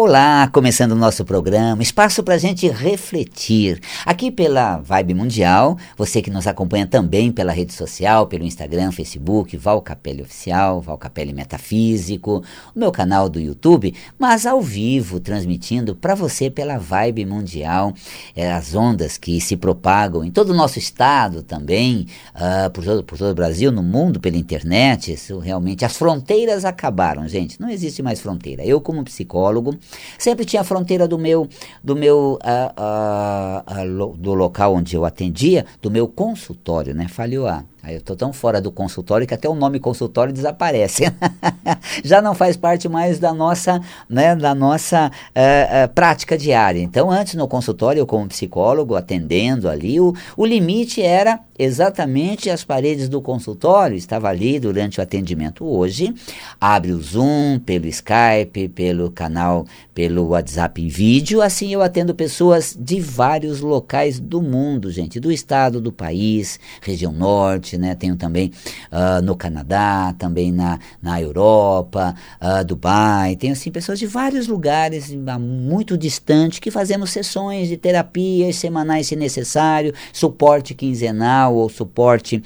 Olá, começando o nosso programa, espaço para a gente refletir. Aqui pela Vibe Mundial, você que nos acompanha também pela rede social, pelo Instagram, Facebook, Val Capelli Oficial, Val Capelli Metafísico, o meu canal do YouTube, mas ao vivo, transmitindo para você pela Vibe Mundial, é, as ondas que se propagam em todo o nosso estado também, uh, por, todo, por todo o Brasil, no mundo, pela internet. Isso realmente, as fronteiras acabaram, gente, não existe mais fronteira. Eu, como psicólogo, Sempre tinha a fronteira do meu, do meu, uh, do local onde eu atendia, do meu consultório, né? Falhou a Aí eu estou tão fora do consultório que até o nome consultório desaparece. Já não faz parte mais da nossa, né, da nossa uh, uh, prática diária. Então, antes no consultório, eu como psicólogo, atendendo ali, o, o limite era exatamente as paredes do consultório, estava ali durante o atendimento. Hoje, abre o Zoom, pelo Skype, pelo canal, pelo WhatsApp em vídeo, assim eu atendo pessoas de vários locais do mundo, gente, do estado, do país, região Norte, né? Tenho também uh, no Canadá, também na, na Europa, uh, Dubai. Tenho assim pessoas de vários lugares, muito distante, que fazemos sessões de terapias semanais se necessário, suporte quinzenal ou suporte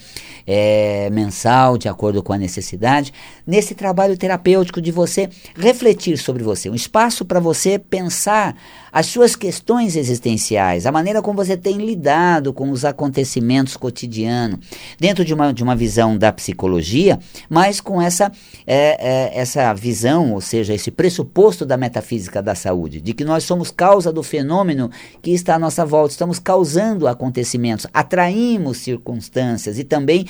é, mensal, de acordo com a necessidade. Nesse trabalho terapêutico de você refletir sobre você, um espaço para você pensar as suas questões existenciais, a maneira como você tem lidado com os acontecimentos cotidianos, dentro de uma, de uma visão da psicologia, mas com essa, é, é, essa visão, ou seja, esse pressuposto da metafísica da saúde, de que nós somos causa do fenômeno que está à nossa volta, estamos causando acontecimentos, atraímos circunstâncias e também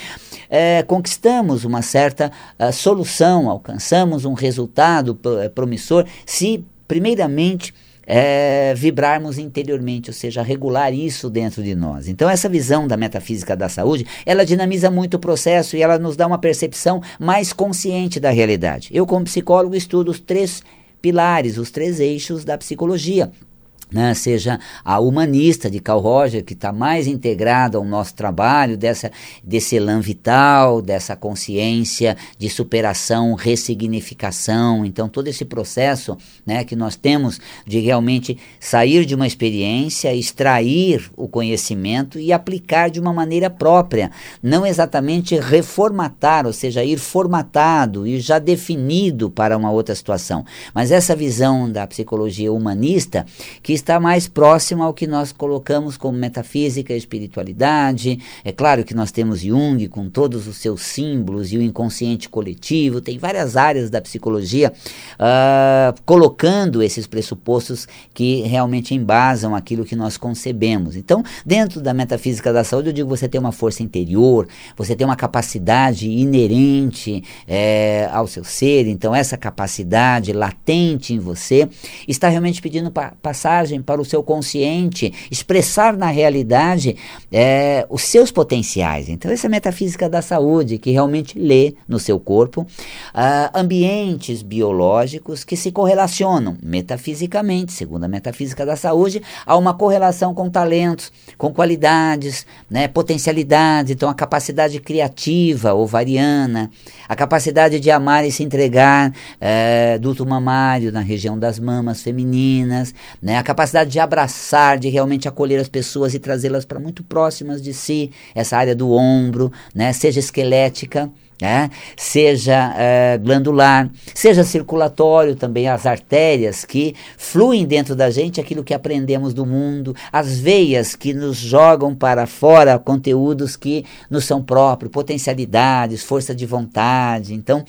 é, conquistamos uma certa uh, solução, alcançamos um resultado promissor se, primeiramente, é, vibrarmos interiormente, ou seja, regular isso dentro de nós. Então, essa visão da metafísica da saúde, ela dinamiza muito o processo e ela nos dá uma percepção mais consciente da realidade. Eu, como psicólogo, estudo os três pilares, os três eixos da psicologia né, seja a humanista de Carl Roger, que está mais integrado ao nosso trabalho, dessa, desse elan vital, dessa consciência de superação, ressignificação. Então, todo esse processo né, que nós temos de realmente sair de uma experiência, extrair o conhecimento e aplicar de uma maneira própria, não exatamente reformatar, ou seja, ir formatado e já definido para uma outra situação. Mas essa visão da psicologia humanista que está mais próximo ao que nós colocamos como metafísica e espiritualidade. É claro que nós temos Jung com todos os seus símbolos e o inconsciente coletivo, tem várias áreas da psicologia uh, colocando esses pressupostos que realmente embasam aquilo que nós concebemos. Então, dentro da metafísica da saúde, eu digo você tem uma força interior, você tem uma capacidade inerente é, ao seu ser, então essa capacidade latente em você está realmente pedindo pa passagem para o seu consciente, expressar na realidade é, os seus potenciais. Então, essa é a metafísica da saúde, que realmente lê no seu corpo uh, ambientes biológicos que se correlacionam metafisicamente, segundo a metafísica da saúde, a uma correlação com talentos, com qualidades, né, potencialidades, então a capacidade criativa ovariana, a capacidade de amar e se entregar é, duto mamário na região das mamas femininas, né, a capacidade de abraçar, de realmente acolher as pessoas e trazê-las para muito próximas de si, essa área do ombro, né, seja esquelética, né? seja é, glandular, seja circulatório também, as artérias que fluem dentro da gente aquilo que aprendemos do mundo, as veias que nos jogam para fora conteúdos que nos são próprios, potencialidades, força de vontade. Então,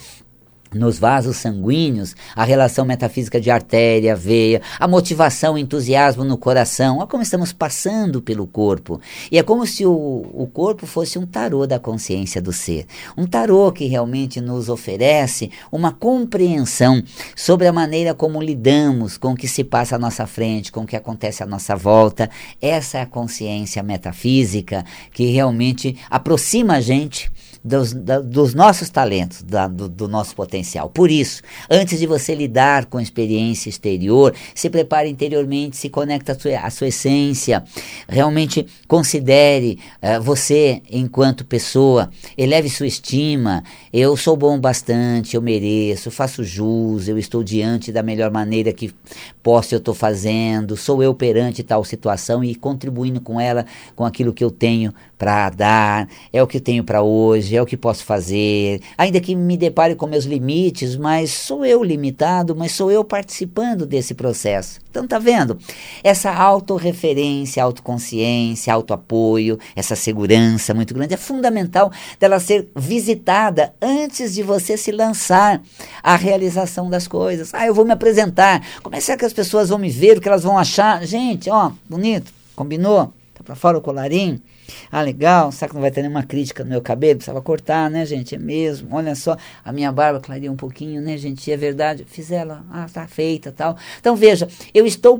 nos vasos sanguíneos, a relação metafísica de artéria, veia, a motivação, o entusiasmo no coração, olha como estamos passando pelo corpo. E é como se o, o corpo fosse um tarô da consciência do ser. Um tarô que realmente nos oferece uma compreensão sobre a maneira como lidamos com o que se passa à nossa frente, com o que acontece à nossa volta. Essa é a consciência metafísica que realmente aproxima a gente dos, da, dos nossos talentos, da, do, do, nosso potencial. Por isso, antes de você lidar com a experiência exterior, se prepare interiormente, se conecte à sua, à sua essência, realmente considere uh, você enquanto pessoa, eleve sua estima. Eu sou bom bastante, eu mereço, faço jus, eu estou diante da melhor maneira que posso, eu estou fazendo, sou eu perante tal situação e contribuindo com ela, com aquilo que eu tenho para dar, é o que tenho para hoje, é o que posso fazer. Ainda que me depare com meus limites, mas sou eu limitado, mas sou eu participando desse processo. Então tá vendo? Essa autorreferência, autoconsciência, autoapoio, essa segurança muito grande é fundamental dela ser visitada antes de você se lançar à realização das coisas. Ah, eu vou me apresentar. Como é que as pessoas vão me ver, o que elas vão achar? Gente, ó, bonito, combinou? Tá para fora o colarinho? Ah, legal, será que não vai ter nenhuma crítica no meu cabelo? Precisava cortar, né, gente? É mesmo. Olha só, a minha barba clareia um pouquinho, né, gente? É verdade. Fiz ela, ah, tá feita tal. Então veja, eu estou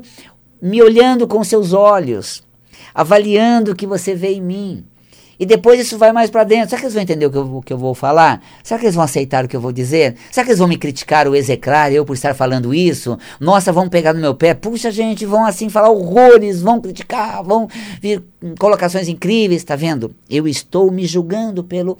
me olhando com seus olhos, avaliando o que você vê em mim. E depois isso vai mais para dentro. Será que eles vão entender o que, eu, o que eu vou falar? Será que eles vão aceitar o que eu vou dizer? Será que eles vão me criticar ou execrar eu por estar falando isso? Nossa, vão pegar no meu pé. Puxa, gente, vão assim falar horrores, vão criticar, vão vir colocações incríveis, tá vendo? Eu estou me julgando pelo,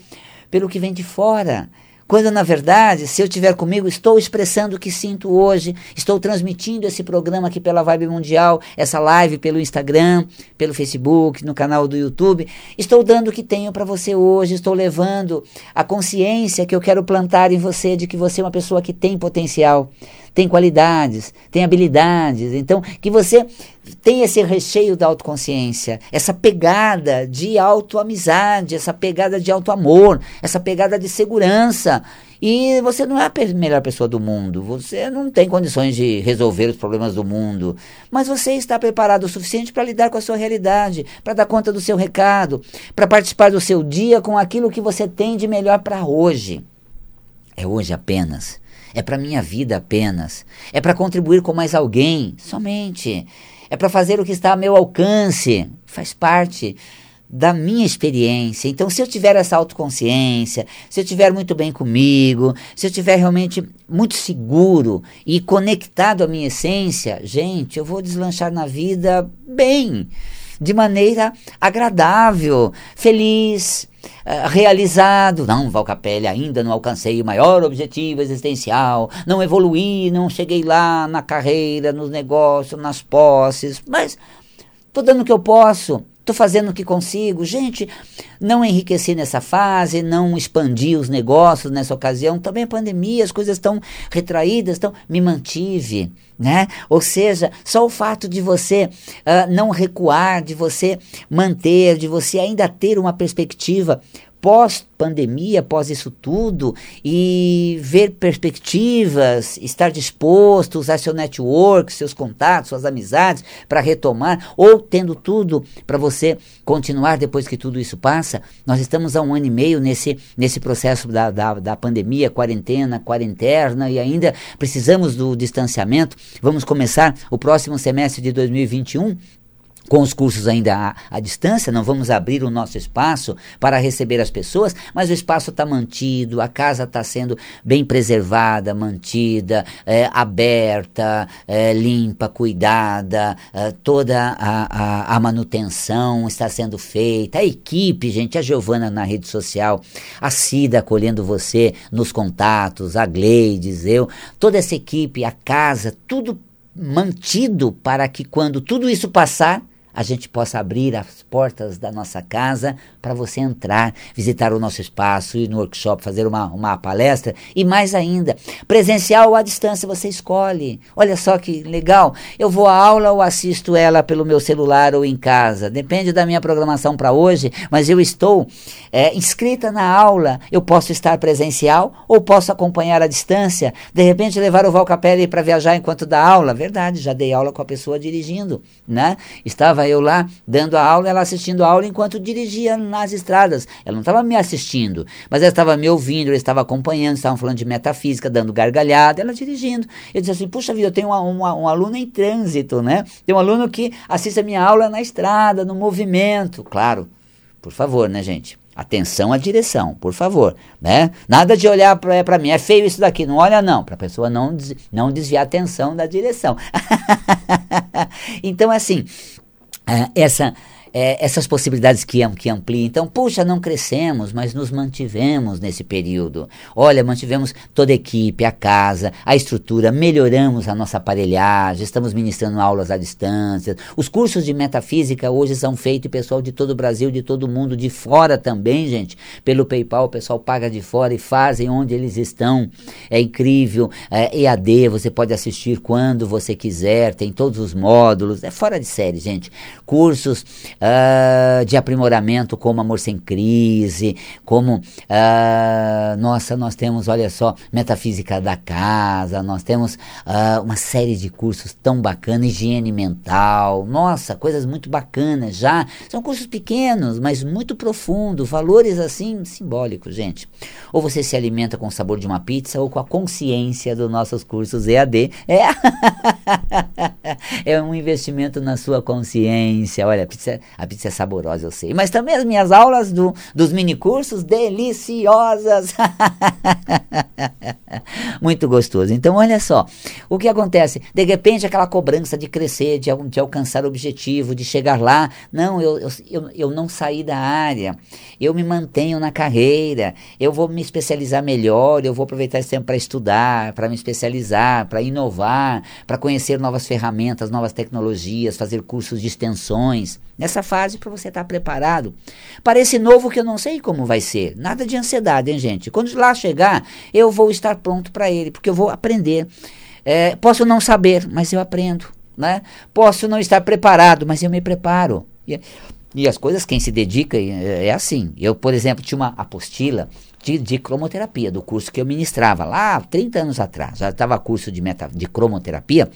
pelo que vem de fora. Quando na verdade, se eu estiver comigo, estou expressando o que sinto hoje, estou transmitindo esse programa aqui pela Vibe Mundial, essa live pelo Instagram, pelo Facebook, no canal do YouTube. Estou dando o que tenho para você hoje, estou levando a consciência que eu quero plantar em você de que você é uma pessoa que tem potencial tem qualidades, tem habilidades. Então, que você tenha esse recheio da autoconsciência, essa pegada de autoamizade, essa pegada de autoamor, essa pegada de segurança. E você não é a melhor pessoa do mundo, você não tem condições de resolver os problemas do mundo, mas você está preparado o suficiente para lidar com a sua realidade, para dar conta do seu recado, para participar do seu dia com aquilo que você tem de melhor para hoje. É hoje apenas é para minha vida apenas, é para contribuir com mais alguém, somente, é para fazer o que está a meu alcance, faz parte da minha experiência. Então, se eu tiver essa autoconsciência, se eu estiver muito bem comigo, se eu estiver realmente muito seguro e conectado à minha essência, gente, eu vou deslanchar na vida bem, de maneira agradável, feliz, uh, realizado. Não, Valcapelli, ainda não alcancei o maior objetivo existencial, não evoluí, não cheguei lá na carreira, nos negócios, nas posses, mas estou dando o que eu posso. Estou fazendo o que consigo. Gente, não enriqueci nessa fase, não expandi os negócios nessa ocasião. Também a pandemia, as coisas estão retraídas, então me mantive. Né? Ou seja, só o fato de você uh, não recuar, de você manter, de você ainda ter uma perspectiva pós-pandemia, pós isso tudo, e ver perspectivas, estar disposto, usar seu network, seus contatos, suas amizades para retomar, ou tendo tudo para você continuar depois que tudo isso passa. Nós estamos há um ano e meio nesse, nesse processo da, da, da pandemia, quarentena, quarentena, e ainda precisamos do distanciamento. Vamos começar o próximo semestre de 2021 com os cursos ainda à, à, distância, não vamos abrir o nosso espaço para receber as pessoas, mas o espaço está mantido, a casa está sendo bem preservada, mantida, é, aberta, é, limpa, cuidada, é, toda a, a, a, manutenção está sendo feita, a equipe, gente, a Giovana na rede social, a Cida acolhendo você nos contatos, a Gleides, eu, toda essa equipe, a casa, tudo mantido para que quando tudo isso passar, a gente possa abrir as portas da nossa casa para você entrar, visitar o nosso espaço, ir no workshop, fazer uma, uma palestra e mais ainda, presencial ou à distância, você escolhe. Olha só que legal. Eu vou à aula ou assisto ela pelo meu celular ou em casa. Depende da minha programação para hoje, mas eu estou é, inscrita na aula. Eu posso estar presencial ou posso acompanhar à distância. De repente, levar o Val Capelli para viajar enquanto dá aula. Verdade, já dei aula com a pessoa dirigindo, né? Estava eu lá dando a aula, ela assistindo a aula enquanto dirigia nas estradas. Ela não estava me assistindo, mas ela estava me ouvindo, ela estava acompanhando, estavam falando de metafísica, dando gargalhada, ela dirigindo. Eu disse assim, puxa vida, eu tenho uma, uma, um aluno em trânsito, né? Tem um aluno que assiste a minha aula na estrada, no movimento. Claro, por favor, né, gente? Atenção à direção, por favor, né? Nada de olhar para mim, é feio isso daqui, não olha não, para a pessoa não, não desviar a atenção da direção. então, assim, é, essa é, essas possibilidades que, que ampliam. Então, puxa, não crescemos, mas nos mantivemos nesse período. Olha, mantivemos toda a equipe, a casa, a estrutura, melhoramos a nossa aparelhagem, estamos ministrando aulas à distância. Os cursos de metafísica hoje são feitos, pessoal de todo o Brasil, de todo o mundo, de fora também, gente. Pelo PayPal, o pessoal paga de fora e fazem onde eles estão. É incrível. É, EAD, você pode assistir quando você quiser, tem todos os módulos. É fora de série, gente. Cursos uh, de aprimoramento, como Amor Sem Crise, como, uh, nossa, nós temos, olha só, Metafísica da Casa, nós temos uh, uma série de cursos tão bacanas, higiene mental, nossa, coisas muito bacanas já. São cursos pequenos, mas muito profundos, valores assim simbólicos, gente. Ou você se alimenta com o sabor de uma pizza ou com a consciência dos nossos cursos EAD. É, é um investimento na sua consciência. Olha, a pizza, a pizza é saborosa, eu sei. Mas também as minhas aulas do, dos minicursos, deliciosas. Muito gostoso. Então, olha só. O que acontece? De repente, aquela cobrança de crescer, de, de alcançar o objetivo, de chegar lá. Não, eu, eu, eu, não saí da área. Eu me mantenho na carreira. Eu vou me especializar melhor. Eu vou aproveitar esse tempo para estudar, para me especializar, para inovar, para conhecer novas ferramentas, novas tecnologias, fazer cursos de extensões nessa fase para você estar tá preparado para esse novo que eu não sei como vai ser. Nada de ansiedade, hein, gente? Quando lá chegar, eu vou estar pronto para ele, porque eu vou aprender. É, posso não saber, mas eu aprendo. Né? Posso não estar preparado, mas eu me preparo. E, e as coisas, quem se dedica é, é assim. Eu, por exemplo, tinha uma apostila de, de, cromoterapia, do curso que eu ministrava lá 30 anos atrás. Já estava curso de, meta, de cromoterapia.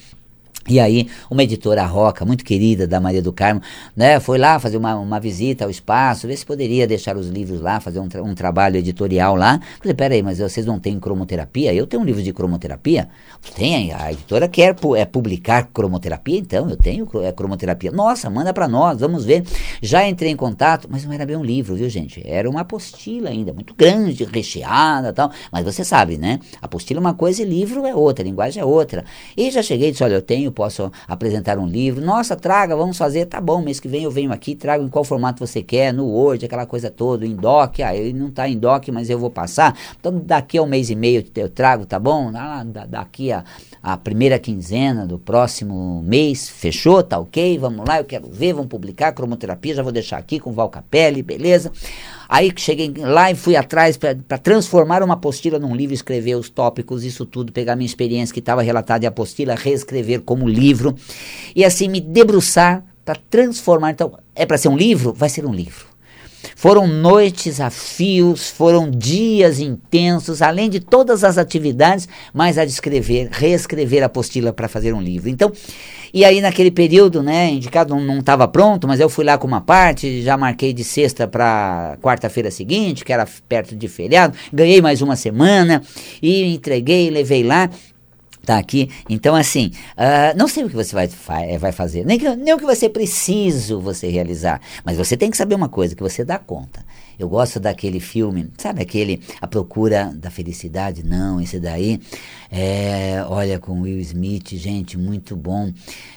E aí, uma editora roca, muito querida, da Maria do Carmo, né, foi lá fazer uma, uma visita ao espaço, ver se poderia deixar os livros lá, fazer um, tra um trabalho editorial lá. Falei, peraí, mas vocês não têm cromoterapia? Eu tenho um livro de cromoterapia? Tem, a editora quer pu é, publicar cromoterapia, então eu tenho é, cromoterapia. Nossa, manda para nós, vamos ver. Já entrei em contato, mas não era bem um livro, viu, gente? Era uma apostila ainda, muito grande, recheada tal. Mas você sabe, né? Apostila é uma coisa e livro é outra, linguagem é outra. E já cheguei e disse, olha, eu tenho posso apresentar um livro. Nossa, traga, vamos fazer. Tá bom, mês que vem eu venho aqui, trago em qual formato você quer, no Word, aquela coisa toda, em doc. Ah, ele não está em doc, mas eu vou passar. Então, daqui a um mês e meio eu trago, tá bom? Ah, daqui a, a primeira quinzena do próximo mês, fechou? Tá ok? Vamos lá, eu quero ver, vamos publicar cromoterapia, já vou deixar aqui com Val Capelli, beleza? Aí cheguei lá e fui atrás para transformar uma apostila num livro, escrever os tópicos, isso tudo, pegar minha experiência que estava relatada em apostila, reescrever como livro e assim me debruçar para transformar. Então, é para ser um livro? Vai ser um livro. Foram noites a fios, foram dias intensos, além de todas as atividades, mais a de escrever, reescrever a apostila para fazer um livro. Então, e aí naquele período, né, indicado não estava pronto, mas eu fui lá com uma parte, já marquei de sexta para quarta-feira seguinte, que era perto de feriado, ganhei mais uma semana e entreguei, levei lá tá aqui. Então, assim, uh, não sei o que você vai, eh, vai fazer, nem, que, nem o que vai ser preciso você realizar, mas você tem que saber uma coisa, que você dá conta. Eu gosto daquele filme, sabe aquele A Procura da Felicidade? Não, esse daí, é, olha, com Will Smith, gente, muito bom.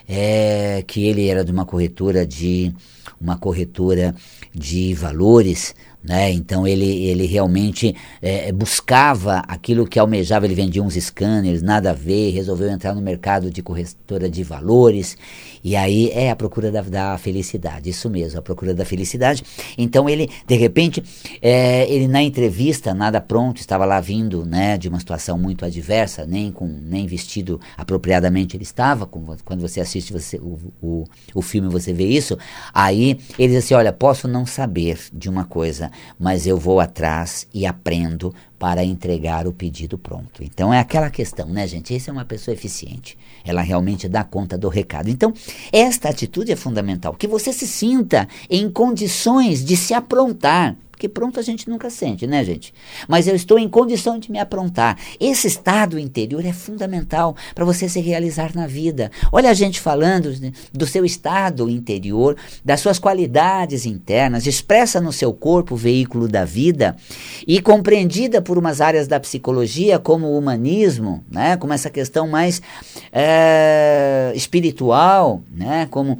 É, que ele era de uma corretora de uma corretora de valores, né? Então ele, ele realmente é, buscava aquilo que almejava, ele vendia uns scanners, nada a ver, resolveu entrar no mercado de corretora de valores, e aí é a procura da, da felicidade, isso mesmo, a procura da felicidade. Então ele, de repente, é, ele na entrevista, nada pronto, estava lá vindo né, de uma situação muito adversa, nem, com, nem vestido apropriadamente ele estava, com, quando você assiste você, o, o, o filme você vê isso, aí ele diz assim, olha, posso não saber de uma coisa, mas eu vou atrás e aprendo para entregar o pedido pronto. Então é aquela questão, né, gente? Essa é uma pessoa eficiente. Ela realmente dá conta do recado. Então, esta atitude é fundamental, que você se sinta em condições de se aprontar porque pronto a gente nunca sente, né, gente? Mas eu estou em condição de me aprontar. Esse estado interior é fundamental para você se realizar na vida. Olha a gente falando do seu estado interior, das suas qualidades internas, expressa no seu corpo o veículo da vida e compreendida por umas áreas da psicologia como o humanismo, né, como essa questão mais é, espiritual, né, como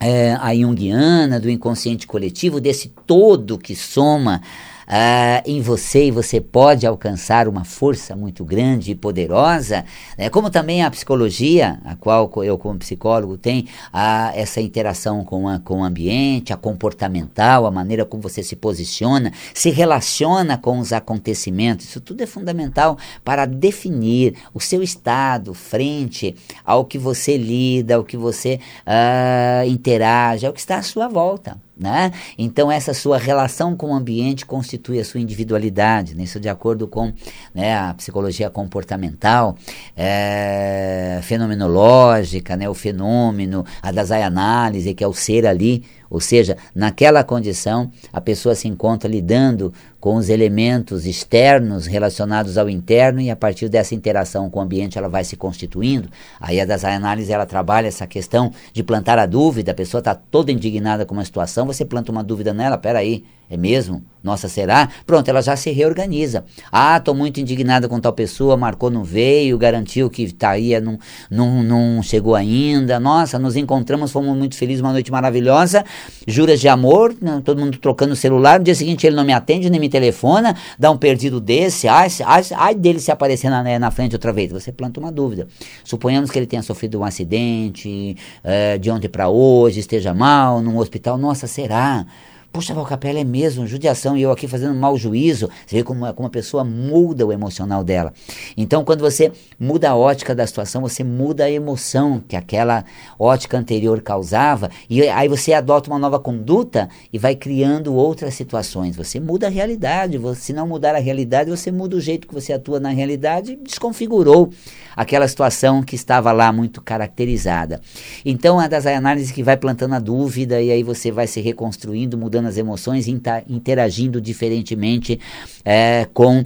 é, a Jungiana, do inconsciente coletivo, desse todo que soma uh, em você e você pode alcançar uma força muito grande e poderosa, né? como também a psicologia, a qual eu como psicólogo tenho uh, essa interação com, a, com o ambiente, a comportamental, a maneira como você se posiciona, se relaciona com os acontecimentos, isso tudo é fundamental para definir o seu estado frente ao que você lida, ao que você uh, interage, ao que está à sua volta. Né? Então, essa sua relação com o ambiente constitui a sua individualidade, né? isso de acordo com né, a psicologia comportamental, é, fenomenológica, né, o fenômeno, a das análise, que é o ser ali, ou seja, naquela condição, a pessoa se encontra lidando com os elementos externos relacionados ao interno e a partir dessa interação com o ambiente ela vai se constituindo. Aí a das análises ela trabalha essa questão de plantar a dúvida, a pessoa está toda indignada com uma situação, você planta uma dúvida nela, peraí, é mesmo? Nossa, será? Pronto, ela já se reorganiza. Ah, estou muito indignada com tal pessoa, marcou, não veio, garantiu que estaria, não, não, não chegou ainda. Nossa, nos encontramos, fomos muito felizes, uma noite maravilhosa. Juras de amor, né, todo mundo trocando o celular. No dia seguinte ele não me atende, nem me telefona, dá um perdido desse. Ai, ai, ai dele se aparecer na, né, na frente outra vez. Você planta uma dúvida. Suponhamos que ele tenha sofrido um acidente, é, de ontem para hoje, esteja mal, num hospital. Nossa, será? Puxa, Valcapela, é mesmo, judiação, e eu aqui fazendo mau juízo. Você vê como, como a pessoa muda o emocional dela. Então, quando você muda a ótica da situação, você muda a emoção que aquela ótica anterior causava, e aí você adota uma nova conduta e vai criando outras situações. Você muda a realidade. Se não mudar a realidade, você muda o jeito que você atua na realidade e desconfigurou aquela situação que estava lá muito caracterizada. Então, é das análises que vai plantando a dúvida e aí você vai se reconstruindo, mudando as emoções, interagindo diferentemente é, com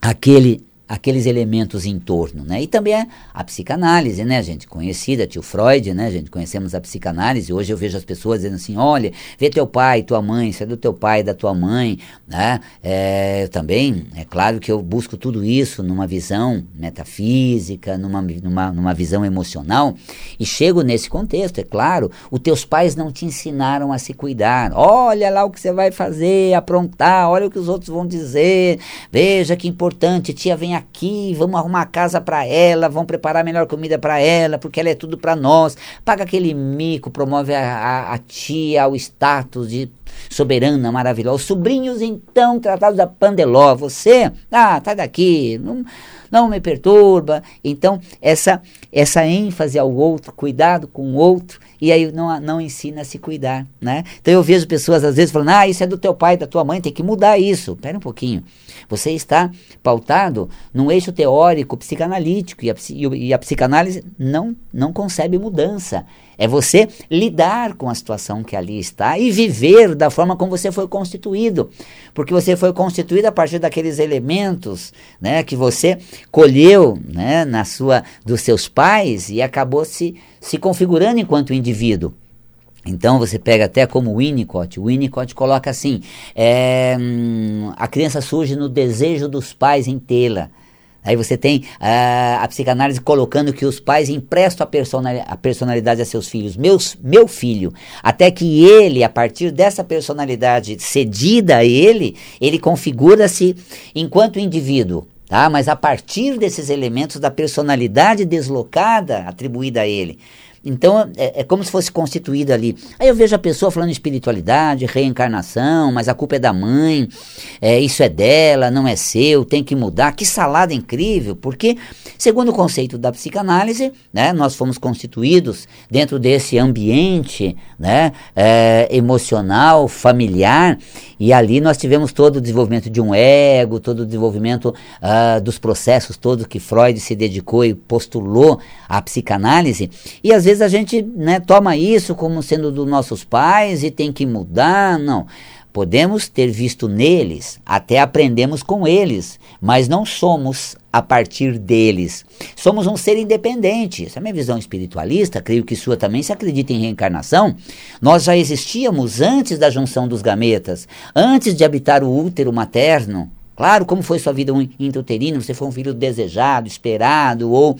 aquele aqueles elementos em torno, né? E também a, a, psicanálise, né, gente? Conhecida, tio Freud, né, gente? Conhecemos a psicanálise. Hoje eu vejo as pessoas dizendo assim, olha, vê teu pai, tua mãe, isso é do teu pai, da tua mãe, né? É, também, é claro que eu busco tudo isso numa visão metafísica, numa, numa, numa visão emocional e chego nesse contexto, é claro, os teus pais não te ensinaram a se cuidar. Olha lá o que você vai fazer, aprontar, olha o que os outros vão dizer, veja que importante, tia vem aqui, vamos arrumar casa para ela, vamos preparar a melhor comida para ela, porque ela é tudo para nós. Paga aquele mico, promove a, a, a tia, o status de soberana, maravilhosa. Os sobrinhos, então, tratados da Pandeló. Você, ah, tá daqui, não, não me perturba. Então, essa, essa ênfase ao outro, cuidado com o outro, e aí não, não ensina a se cuidar, né? Então eu vejo pessoas às vezes falando, ah, isso é do teu pai, da tua mãe, tem que mudar isso. Pera um pouquinho. Você está pautado num eixo teórico, psicanalítico, e a, e a psicanálise não, não concebe mudança. É você lidar com a situação que ali está e viver da forma como você foi constituído. Porque você foi constituído a partir daqueles elementos né, que você colheu né, na sua, dos seus pais e acabou se, se configurando enquanto indivíduo. Então você pega até como Winnicott, o Winnicott coloca assim: é, a criança surge no desejo dos pais em tê-la. Aí você tem uh, a psicanálise colocando que os pais emprestam a, a personalidade a seus filhos. Meus, meu filho, até que ele, a partir dessa personalidade cedida a ele, ele configura-se enquanto indivíduo. Tá? Mas a partir desses elementos da personalidade deslocada atribuída a ele. Então é, é, como se fosse constituída ali. Aí eu vejo a pessoa falando espiritualidade, reencarnação, mas a culpa é da mãe, é, isso é dela, não é seu, tem que mudar. Que salada incrível, porque, segundo o conceito da psicanálise, né, nós fomos constituídos dentro desse ambiente né, é, emocional, familiar, e ali nós tivemos todo o desenvolvimento de um ego, todo o desenvolvimento uh, dos processos todos que Freud se dedicou e postulou à psicanálise, e às vezes vezes a gente né, toma isso como sendo dos nossos pais e tem que mudar. Não. Podemos ter visto neles, até aprendemos com eles, mas não somos a partir deles. Somos um ser independente. Essa é a minha visão espiritualista, creio que sua também se acredita em reencarnação. Nós já existíamos antes da junção dos gametas, antes de habitar o útero materno. Claro, como foi sua vida intrauterina, você foi um filho desejado, esperado ou,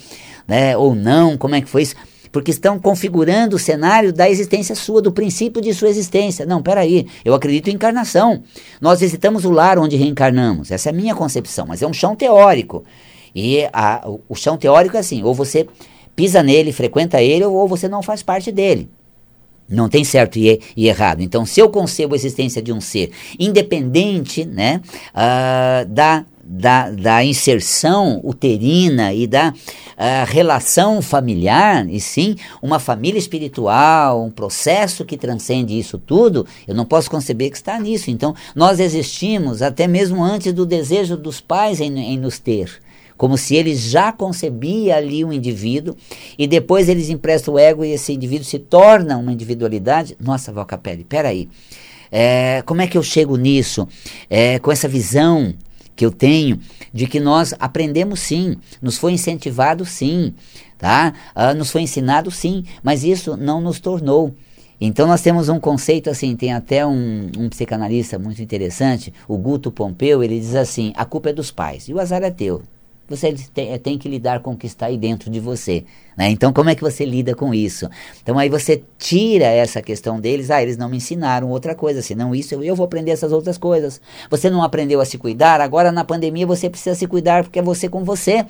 né, ou não, como é que foi isso? Porque estão configurando o cenário da existência sua, do princípio de sua existência. Não, peraí, eu acredito em encarnação. Nós visitamos o lar onde reencarnamos. Essa é a minha concepção, mas é um chão teórico. E a, o chão teórico é assim: ou você pisa nele, frequenta ele, ou você não faz parte dele. Não tem certo e, e, errado. Então, se eu concebo a existência de um ser independente né, uh, da da, da inserção uterina e da uh, relação familiar, e sim uma família espiritual, um processo que transcende isso tudo, eu não posso conceber que está nisso. Então, nós existimos até mesmo antes do desejo dos pais em, em nos ter como se eles já concebia ali um indivíduo e depois eles emprestam o ego e esse indivíduo se torna uma individualidade. Nossa, Valcapelli, peraí. É, como é que eu chego nisso? É, com essa visão que eu tenho de que nós aprendemos sim, nos foi incentivado sim, tá? Uh, nos foi ensinado sim, mas isso não nos tornou. Então nós temos um conceito assim, tem até um, um psicanalista muito interessante, o Guto Pompeu, ele diz assim, a culpa é dos pais e o azar é teu. Você tem, tem, que lidar com o que está aí dentro de você. Né? Então, como é que você lida com isso? Então, aí você tira essa questão deles. Ah, eles não me ensinaram outra coisa, senão isso eu, eu vou aprender essas outras coisas. Você não aprendeu a se cuidar, agora na pandemia você precisa se cuidar porque é você com você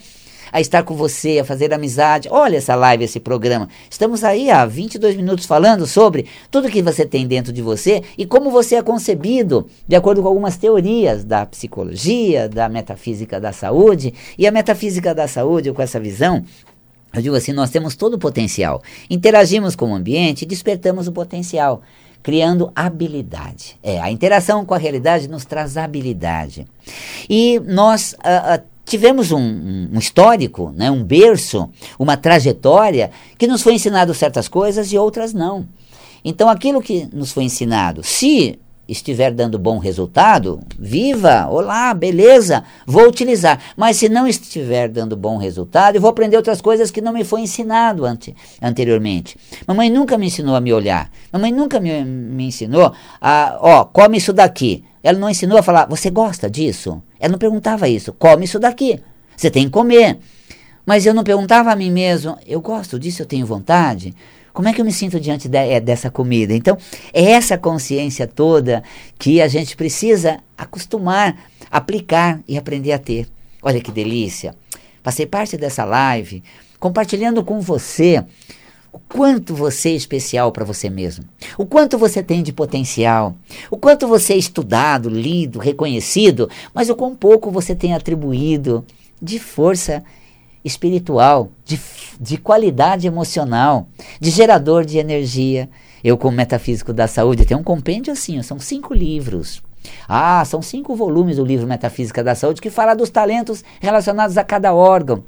a estar com você, a fazer amizade. Olha essa live, esse programa. Estamos aí há 22 minutos falando sobre tudo que você tem dentro de você e como você é concebido, de acordo com algumas teorias da psicologia, da metafísica da saúde. E a metafísica da saúde, com essa visão, eu digo assim, nós temos todo o potencial. Interagimos com o ambiente e despertamos o potencial criando habilidade. É, a interação com a realidade nos traz habilidade. E nós uh, uh, tivemos um, um, histórico, né, um berço, uma trajetória que nos foi ensinado certas coisas e outras não. Então, aquilo que nos foi ensinado, se estiver dando bom resultado, viva, olá, beleza, vou utilizar. Mas se não estiver dando bom resultado, eu vou aprender outras coisas que não me foi ensinado ante, anteriormente. Mamãe nunca me ensinou a me olhar. Mamãe nunca me, me ensinou a, ó, come isso daqui. Ela não ensinou a falar, você gosta disso? Ela não perguntava isso, come isso daqui. Você tem que comer. Mas eu não perguntava a mim mesmo, eu gosto disso, eu tenho vontade. Como é que eu me sinto diante de, é, dessa comida? Então, é essa consciência toda que a gente precisa acostumar, aplicar e aprender a ter. Olha que delícia! Passei parte dessa live compartilhando com você o quanto você é especial para você mesmo, o quanto você tem de potencial, o quanto você é estudado, lido, reconhecido, mas o quão pouco você tem atribuído de força espiritual, de, de qualidade emocional, de gerador de energia. Eu, como metafísico da saúde, tenho um compêndio assim, são cinco livros. Ah, são cinco volumes do livro Metafísica da Saúde que fala dos talentos relacionados a cada órgão.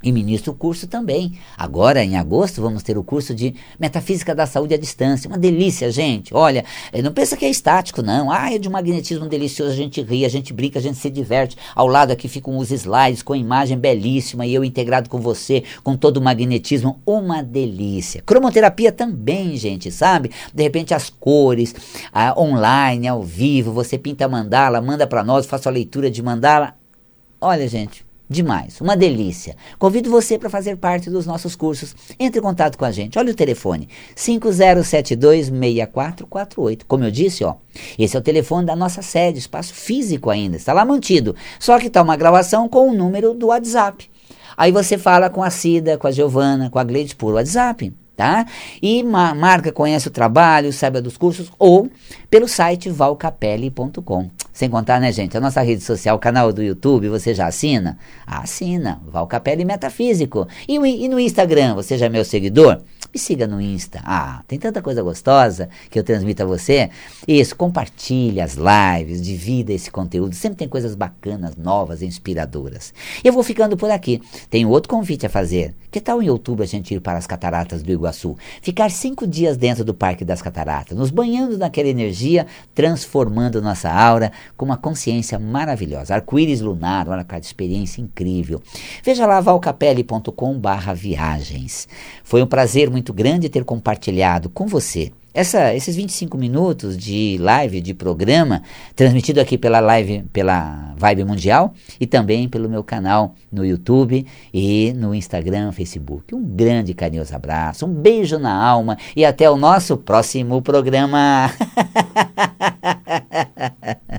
E ministro o curso também. Agora, em agosto, vamos ter o curso de Metafísica da Saúde à Distância. Uma delícia, gente. Olha, eh, não pensa que é estático, não. Ah, é de um magnetismo delicioso. A gente ri, a gente brinca, a gente se diverte. Ao lado aqui ficam os slides com imagem belíssima e eu integrado com você, com todo o magnetismo. Uma delícia. Cromoterapia também, gente, sabe? De repente, as cores, a, online, ao vivo. Você pinta mandala, manda para nós, faça a leitura de mandala. Olha, gente, Demais, uma delícia. Convido você para fazer parte dos nossos cursos. Entre em contato com a gente. Olha o telefone: 50726448. Como eu disse, ó, esse é o telefone da nossa sede, espaço físico ainda, está lá mantido. Só que está uma gravação com o número do WhatsApp. Aí você fala com a Cida, com a Giovana, com a Gleide por WhatsApp. tá? E ma marca, conhece o trabalho, saiba dos cursos ou pelo site valcapelli.com. Sem contar, né, gente, a nossa rede social, o canal do YouTube, você já assina? Ah, assina, Valcapelli Metafísico. E, e no Instagram, você já é meu seguidor? Me siga no Insta. Ah, tem tanta coisa gostosa que eu transmito a você. Isso, compartilhe as lives, divida esse conteúdo. Sempre tem coisas bacanas, novas, inspiradoras. Eu vou ficando por aqui. Tenho outro convite a fazer. Que tal em outubro a gente ir para as cataratas do Iguaçu? Ficar cinco dias dentro do Parque das Cataratas, nos banhando naquela energia, transformando nossa aura com uma consciência maravilhosa. Arco-íris lunar, olha cada experiência incrível. Veja lá valcapelli.com barra viagens. Foi um prazer muito grande ter compartilhado com você essa, esses 25 minutos de live, de programa, transmitido aqui pela live, pela Vibe Mundial e também pelo meu canal no YouTube e no Instagram, Facebook. Um grande carinhoso abraço, um beijo na alma e até o nosso próximo programa.